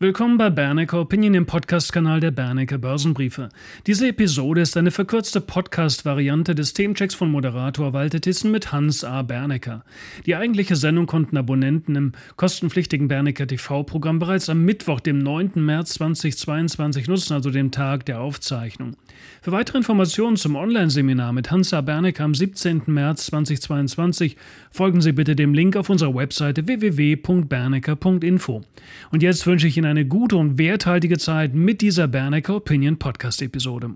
Willkommen bei Bernecker Opinion, dem Podcast-Kanal der Bernecker Börsenbriefe. Diese Episode ist eine verkürzte Podcast-Variante des Themenchecks von Moderator Walter Thyssen mit Hans A. Bernecker. Die eigentliche Sendung konnten Abonnenten im kostenpflichtigen Bernecker TV-Programm bereits am Mittwoch, dem 9. März 2022 nutzen, also dem Tag der Aufzeichnung. Für weitere Informationen zum Online-Seminar mit Hans A. Bernecker am 17. März 2022 folgen Sie bitte dem Link auf unserer Webseite www.bernecker.info. Und jetzt wünsche ich Ihnen eine gute und werthaltige Zeit mit dieser Bernecker Opinion Podcast Episode.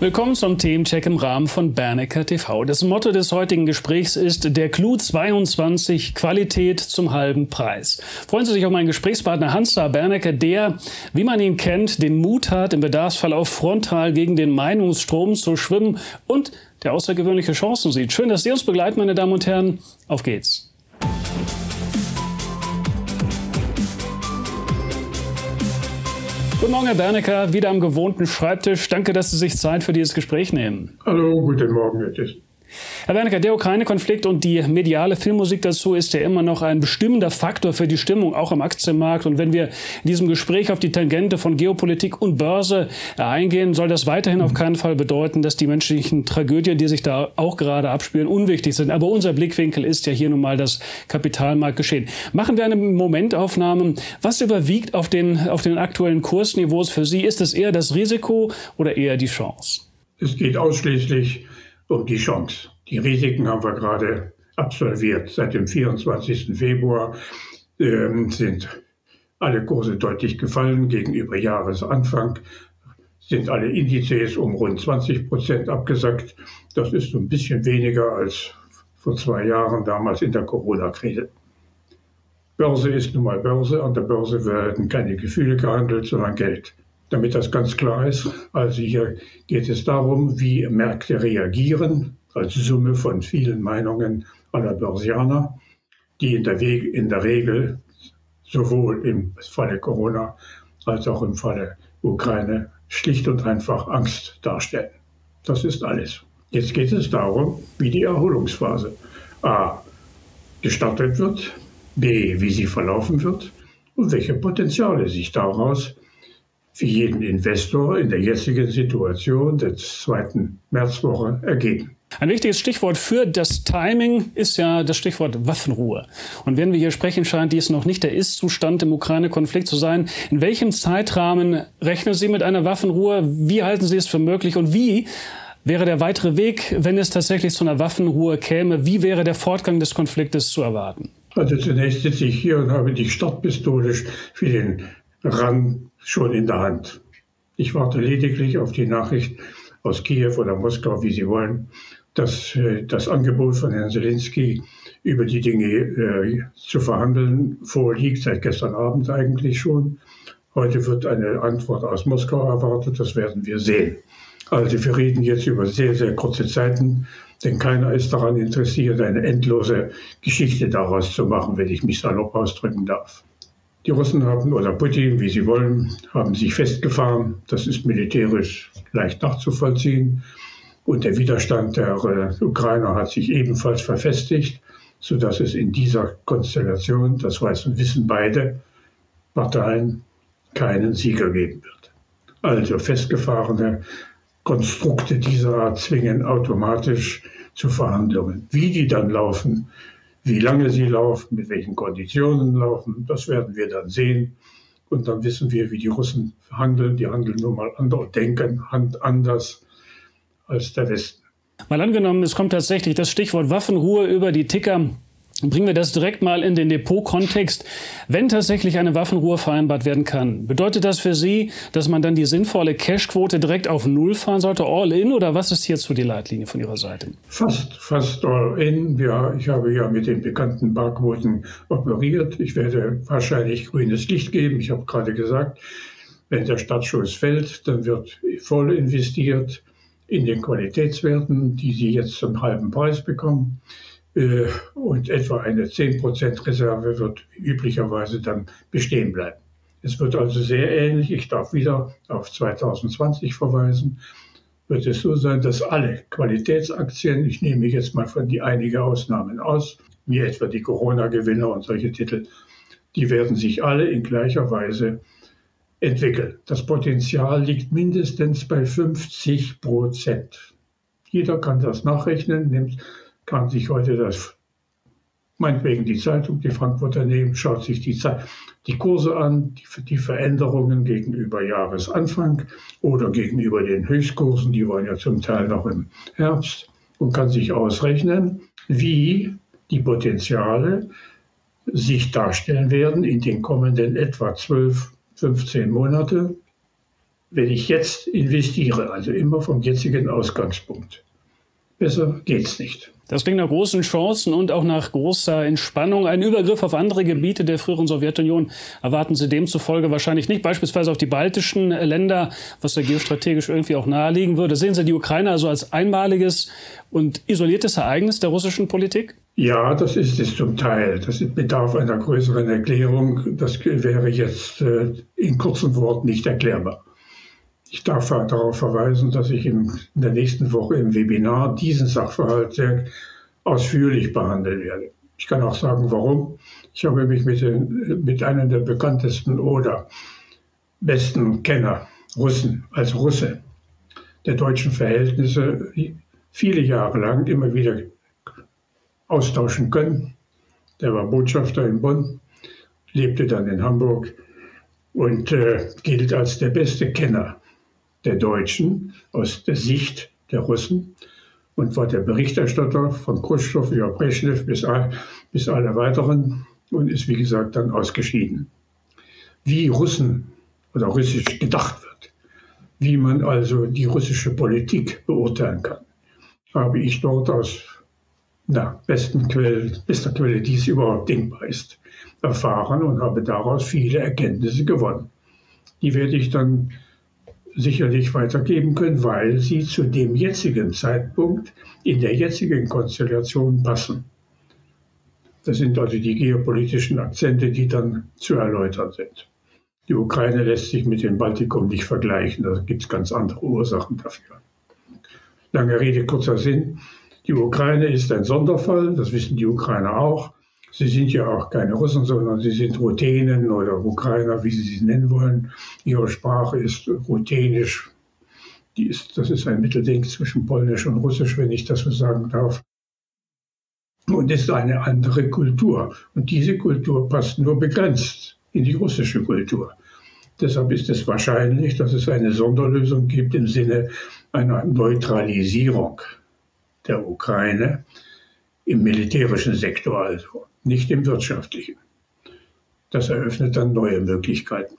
Willkommen zum Themencheck im Rahmen von Bernecker TV. Das Motto des heutigen Gesprächs ist der Clou 22 Qualität zum halben Preis. Freuen Sie sich auf meinen Gesprächspartner Hans-Saar Bernecker, der, wie man ihn kennt, den Mut hat, im Bedarfsfall auch frontal gegen den Meinungsstrom zu schwimmen und der außergewöhnliche Chancen sieht. Schön, dass Sie uns begleiten, meine Damen und Herren. Auf geht's. Guten Morgen, Herr Bernecker, wieder am gewohnten Schreibtisch. Danke, dass Sie sich Zeit für dieses Gespräch nehmen. Hallo, guten Morgen, Herr Tisch. Herr Wernicke, der Ukraine-Konflikt und die mediale Filmmusik dazu ist ja immer noch ein bestimmender Faktor für die Stimmung, auch am Aktienmarkt. Und wenn wir in diesem Gespräch auf die Tangente von Geopolitik und Börse eingehen, soll das weiterhin auf keinen Fall bedeuten, dass die menschlichen Tragödien, die sich da auch gerade abspielen, unwichtig sind. Aber unser Blickwinkel ist ja hier nun mal das Kapitalmarktgeschehen. Machen wir eine Momentaufnahme. Was überwiegt auf den, auf den aktuellen Kursniveaus für Sie? Ist es eher das Risiko oder eher die Chance? Es geht ausschließlich um die Chance. Die Risiken haben wir gerade absolviert. Seit dem 24. Februar äh, sind alle Kurse deutlich gefallen gegenüber Jahresanfang, sind alle Indizes um rund 20 Prozent abgesackt. Das ist ein bisschen weniger als vor zwei Jahren, damals in der Corona-Krise. Börse ist nun mal Börse. An der Börse werden keine Gefühle gehandelt, sondern Geld damit das ganz klar ist. Also hier geht es darum, wie Märkte reagieren, als Summe von vielen Meinungen aller Börsianer, die in der, Wege, in der Regel sowohl im Falle Corona als auch im Falle Ukraine schlicht und einfach Angst darstellen. Das ist alles. Jetzt geht es darum, wie die Erholungsphase A gestartet wird, B, wie sie verlaufen wird und welche Potenziale sich daraus für jeden Investor in der jetzigen Situation der zweiten Märzwoche ergeben. Ein wichtiges Stichwort für das Timing ist ja das Stichwort Waffenruhe. Und wenn wir hier sprechen, scheint dies noch nicht der Ist-Zustand im Ukraine-Konflikt zu sein. In welchem Zeitrahmen rechnen Sie mit einer Waffenruhe? Wie halten Sie es für möglich? Und wie wäre der weitere Weg, wenn es tatsächlich zu einer Waffenruhe käme? Wie wäre der Fortgang des Konfliktes zu erwarten? Also zunächst sitze ich hier und habe die Startpistole für den Rang schon in der Hand. Ich warte lediglich auf die Nachricht aus Kiew oder Moskau, wie Sie wollen, dass äh, das Angebot von Herrn Zelensky über die Dinge äh, zu verhandeln vorliegt, seit gestern Abend eigentlich schon. Heute wird eine Antwort aus Moskau erwartet, das werden wir sehen. Also wir reden jetzt über sehr, sehr kurze Zeiten, denn keiner ist daran interessiert, eine endlose Geschichte daraus zu machen, wenn ich mich salopp ausdrücken darf. Die Russen haben, oder Putin, wie sie wollen, haben sich festgefahren. Das ist militärisch leicht nachzuvollziehen. Und der Widerstand der äh, Ukrainer hat sich ebenfalls verfestigt, sodass es in dieser Konstellation, das wissen beide Parteien, keinen Sieger geben wird. Also festgefahrene Konstrukte dieser Art zwingen automatisch zu Verhandlungen. Wie die dann laufen, wie lange sie laufen, mit welchen Konditionen laufen, das werden wir dann sehen. Und dann wissen wir, wie die Russen handeln. Die handeln nun mal anders, denken anders als der Westen. Mal angenommen, es kommt tatsächlich das Stichwort Waffenruhe über die Ticker Bringen wir das direkt mal in den Depot-Kontext. Wenn tatsächlich eine Waffenruhe vereinbart werden kann, bedeutet das für Sie, dass man dann die sinnvolle Cashquote direkt auf Null fahren sollte, all in, oder was ist hierzu die Leitlinie von Ihrer Seite? Fast, fast all in. Ja, ich habe ja mit den bekannten Barquoten operiert. Ich werde wahrscheinlich grünes Licht geben. Ich habe gerade gesagt, wenn der Startschuss fällt, dann wird voll investiert in den Qualitätswerten, die Sie jetzt zum halben Preis bekommen. Äh, und etwa eine 10% Reserve wird üblicherweise dann bestehen bleiben. Es wird also sehr ähnlich, ich darf wieder auf 2020 verweisen, wird es so sein, dass alle Qualitätsaktien, ich nehme jetzt mal von die einige Ausnahmen aus, wie etwa die Corona-Gewinner und solche Titel, die werden sich alle in gleicher Weise entwickeln. Das Potenzial liegt mindestens bei 50 Prozent. Jeder kann das nachrechnen, nimmt, kann sich heute das, meinetwegen die Zeitung, die Frankfurter nehmen, schaut sich die, die Kurse an, die, die Veränderungen gegenüber Jahresanfang oder gegenüber den Höchstkursen, die waren ja zum Teil noch im Herbst, und kann sich ausrechnen, wie die Potenziale sich darstellen werden in den kommenden etwa 12, 15 Monate, wenn ich jetzt investiere, also immer vom jetzigen Ausgangspunkt. Besser geht's nicht. Das klingt nach großen Chancen und auch nach großer Entspannung. Ein Übergriff auf andere Gebiete der früheren Sowjetunion erwarten Sie demzufolge wahrscheinlich nicht, beispielsweise auf die baltischen Länder, was ja geostrategisch irgendwie auch naheliegen würde. Sehen Sie die Ukraine also als einmaliges und isoliertes Ereignis der russischen Politik? Ja, das ist es zum Teil. Das bedarf einer größeren Erklärung. Das wäre jetzt äh, in kurzen Worten nicht erklärbar. Ich darf darauf verweisen, dass ich in der nächsten Woche im Webinar diesen Sachverhalt sehr ausführlich behandeln werde. Ich kann auch sagen, warum. Ich habe mich mit, den, mit einem der bekanntesten oder besten Kenner, Russen, als Russe der deutschen Verhältnisse viele Jahre lang immer wieder austauschen können. Der war Botschafter in Bonn, lebte dann in Hamburg und äh, gilt als der beste Kenner der Deutschen aus der Sicht der Russen und war der Berichterstatter von Khrushchev über Brezhnev bis, bis alle weiteren und ist, wie gesagt, dann ausgeschieden. Wie Russen oder Russisch gedacht wird, wie man also die russische Politik beurteilen kann, habe ich dort aus na, besten Quelle, bester Quelle, die es überhaupt denkbar ist, erfahren und habe daraus viele Erkenntnisse gewonnen. Die werde ich dann sicherlich weitergeben können, weil sie zu dem jetzigen Zeitpunkt in der jetzigen Konstellation passen. Das sind also die geopolitischen Akzente, die dann zu erläutern sind. Die Ukraine lässt sich mit dem Baltikum nicht vergleichen, da gibt es ganz andere Ursachen dafür. Lange Rede, kurzer Sinn. Die Ukraine ist ein Sonderfall, das wissen die Ukrainer auch. Sie sind ja auch keine Russen, sondern sie sind Ruthenen oder Ukrainer, wie Sie sie nennen wollen. Ihre Sprache ist ruthenisch. Die ist, das ist ein Mittelding zwischen Polnisch und Russisch, wenn ich das so sagen darf. Und ist eine andere Kultur. Und diese Kultur passt nur begrenzt in die russische Kultur. Deshalb ist es wahrscheinlich, dass es eine Sonderlösung gibt im Sinne einer Neutralisierung der Ukraine im militärischen Sektor also nicht im wirtschaftlichen. Das eröffnet dann neue Möglichkeiten.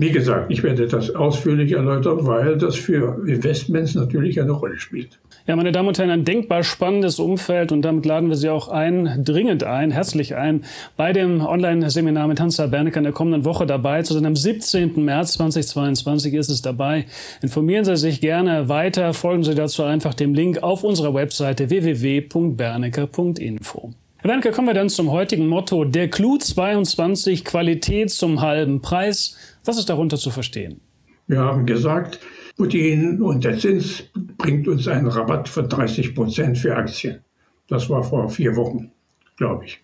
Wie gesagt, ich werde das ausführlich erläutern, weil das für Investments natürlich eine Rolle spielt. Ja, meine Damen und Herren, ein denkbar spannendes Umfeld und damit laden wir Sie auch ein, dringend ein, herzlich ein, bei dem Online-Seminar mit Hans Bernecker in der kommenden Woche dabei zu sein. Am 17. März 2022 ist es dabei. Informieren Sie sich gerne weiter, folgen Sie dazu einfach dem Link auf unserer Webseite www.bernecker.info. Herr Wernicke, kommen wir dann zum heutigen Motto. Der Clou 22, Qualität zum halben Preis. Was ist darunter zu verstehen? Wir haben gesagt, Putin und der Zins bringt uns einen Rabatt von 30 Prozent für Aktien. Das war vor vier Wochen, glaube ich.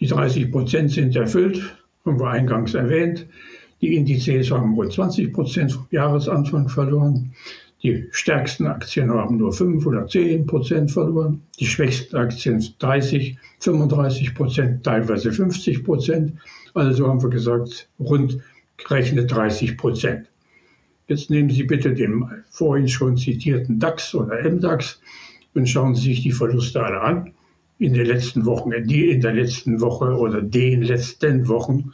Die 30 Prozent sind erfüllt, haben wir eingangs erwähnt. Die Indizes haben rund 20 Prozent vom Jahresanfang verloren. Die stärksten Aktien haben nur 5 oder 10 Prozent verloren. Die schwächsten Aktien 30, 35 Prozent, teilweise 50 Prozent. Also haben wir gesagt, rund gerechnet 30 Prozent. Jetzt nehmen Sie bitte den vorhin schon zitierten DAX oder MDAX und schauen Sie sich die Verluste alle an. In den letzten Wochen, die in der letzten Woche oder den letzten Wochen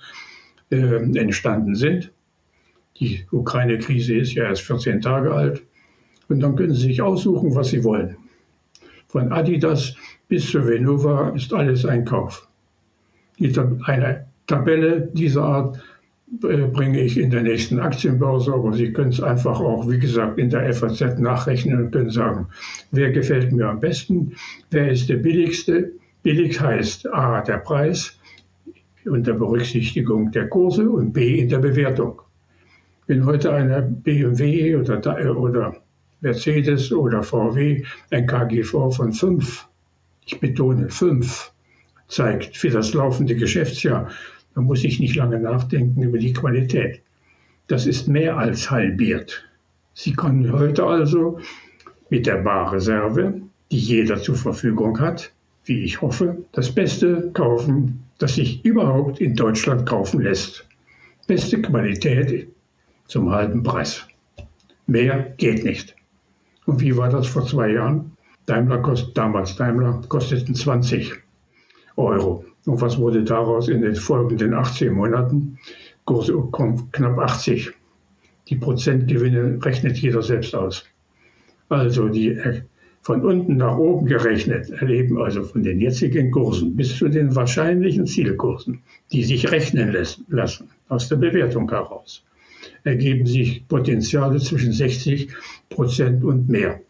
äh, entstanden sind. Die Ukraine-Krise ist ja erst 14 Tage alt. Und dann können Sie sich aussuchen, was Sie wollen. Von Adidas bis zu Venova ist alles ein Kauf. Eine Tabelle dieser Art bringe ich in der nächsten Aktienbörse, aber Sie können es einfach auch, wie gesagt, in der FAZ nachrechnen und können sagen, wer gefällt mir am besten, wer ist der billigste. Billig heißt A, der Preis unter Berücksichtigung der Kurse und B, in der Bewertung. Wenn heute eine BMW oder, oder Mercedes oder VW ein KGV von 5, ich betone 5, zeigt für das laufende Geschäftsjahr. Man muss sich nicht lange nachdenken über die Qualität. Das ist mehr als halbiert. Sie können heute also mit der Barreserve, die jeder zur Verfügung hat, wie ich hoffe, das Beste kaufen, das sich überhaupt in Deutschland kaufen lässt. Beste Qualität zum halben Preis. Mehr geht nicht. Und wie war das vor zwei Jahren? Daimler kost, damals Daimler kosteten 20 Euro. Und was wurde daraus in den folgenden 18 Monaten? Kurse knapp 80. Die Prozentgewinne rechnet jeder selbst aus. Also die äh, von unten nach oben gerechnet erleben also von den jetzigen Kursen bis zu den wahrscheinlichen Zielkursen, die sich rechnen lassen aus der Bewertung heraus, ergeben sich Potenziale zwischen 60 Prozent und mehr.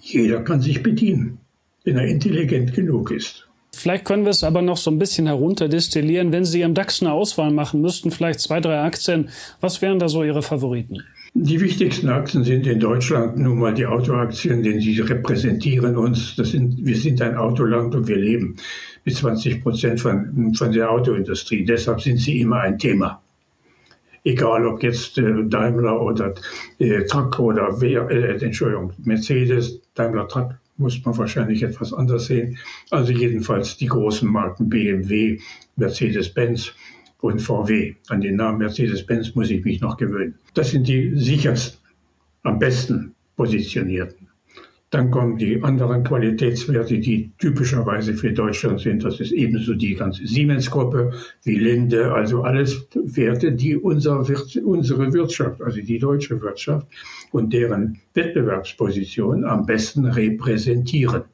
Jeder kann sich bedienen, wenn er intelligent genug ist. Vielleicht können wir es aber noch so ein bisschen herunterdestillieren. Wenn Sie im DAX eine Auswahl machen müssten, vielleicht zwei, drei Aktien, was wären da so Ihre Favoriten? Die wichtigsten Aktien sind in Deutschland nun mal die Autoaktien, denn sie repräsentieren uns. Sind, wir sind ein Autoland und wir leben mit 20 Prozent von, von der Autoindustrie. Deshalb sind sie immer ein Thema. Egal ob jetzt äh, Daimler oder äh, Truck oder wer, äh, Entschuldigung, Mercedes, Daimler Truck muss man wahrscheinlich etwas anders sehen. Also jedenfalls die großen Marken BMW, Mercedes-Benz und VW. An den Namen Mercedes-Benz muss ich mich noch gewöhnen. Das sind die sichersten, am besten positionierten. Dann kommen die anderen Qualitätswerte, die typischerweise für Deutschland sind. Das ist ebenso die ganze Siemens-Gruppe, wie Linde, also alles Werte, die unser, unsere Wirtschaft, also die deutsche Wirtschaft und deren Wettbewerbsposition am besten repräsentieren.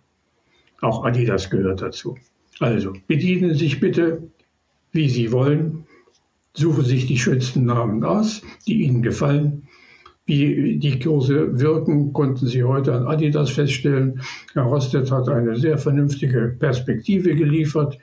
Auch Adidas gehört dazu. Also bedienen Sie sich bitte wie Sie wollen. Suchen sich die schönsten Namen aus, die Ihnen gefallen. Wie die Kurse wirken, konnten Sie heute an Adidas feststellen. Herr Rostet hat eine sehr vernünftige Perspektive geliefert,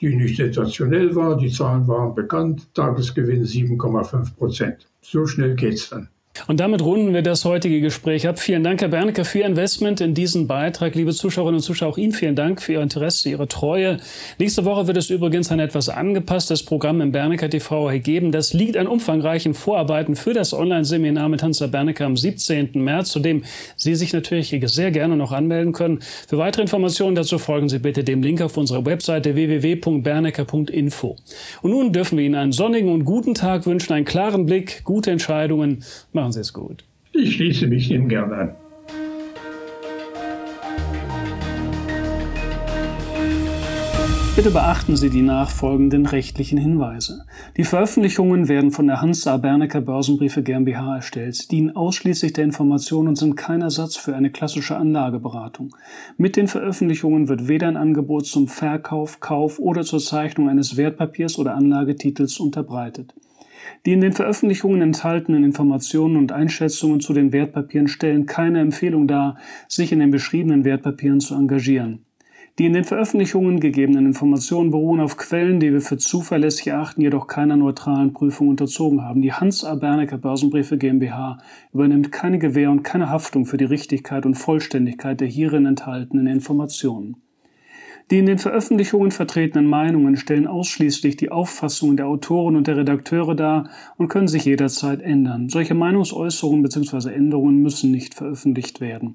die nicht sensationell war. Die Zahlen waren bekannt. Tagesgewinn 7,5 Prozent. So schnell geht's dann. Und damit runden wir das heutige Gespräch ab. Vielen Dank, Herr Bernke, für Ihr Investment in diesen Beitrag. Liebe Zuschauerinnen und Zuschauer, auch Ihnen vielen Dank für Ihr Interesse, Ihre Treue. Nächste Woche wird es übrigens ein etwas angepasstes Programm im Bernecker TV geben. Das liegt an umfangreichen Vorarbeiten für das Online-Seminar mit Hans Bernecker am 17. März, zu dem Sie sich natürlich sehr gerne noch anmelden können. Für weitere Informationen dazu folgen Sie bitte dem Link auf unserer Webseite www.bernecker.info. Und nun dürfen wir Ihnen einen sonnigen und guten Tag wünschen, einen klaren Blick, gute Entscheidungen. Machen Sie es gut. Ich schließe mich dem gern an. Bitte beachten Sie die nachfolgenden rechtlichen Hinweise. Die Veröffentlichungen werden von der Hans A. Bernecker Börsenbriefe GmbH erstellt, dienen ausschließlich der Information und sind kein Ersatz für eine klassische Anlageberatung. Mit den Veröffentlichungen wird weder ein Angebot zum Verkauf, Kauf oder zur Zeichnung eines Wertpapiers oder Anlagetitels unterbreitet. Die in den Veröffentlichungen enthaltenen Informationen und Einschätzungen zu den Wertpapieren stellen keine Empfehlung dar, sich in den beschriebenen Wertpapieren zu engagieren. Die in den Veröffentlichungen gegebenen Informationen beruhen auf Quellen, die wir für zuverlässig erachten, jedoch keiner neutralen Prüfung unterzogen haben. Die Hans A. Bernecker Börsenbriefe GmbH übernimmt keine Gewähr und keine Haftung für die Richtigkeit und Vollständigkeit der hierin enthaltenen Informationen. Die in den Veröffentlichungen vertretenen Meinungen stellen ausschließlich die Auffassungen der Autoren und der Redakteure dar und können sich jederzeit ändern. Solche Meinungsäußerungen bzw. Änderungen müssen nicht veröffentlicht werden.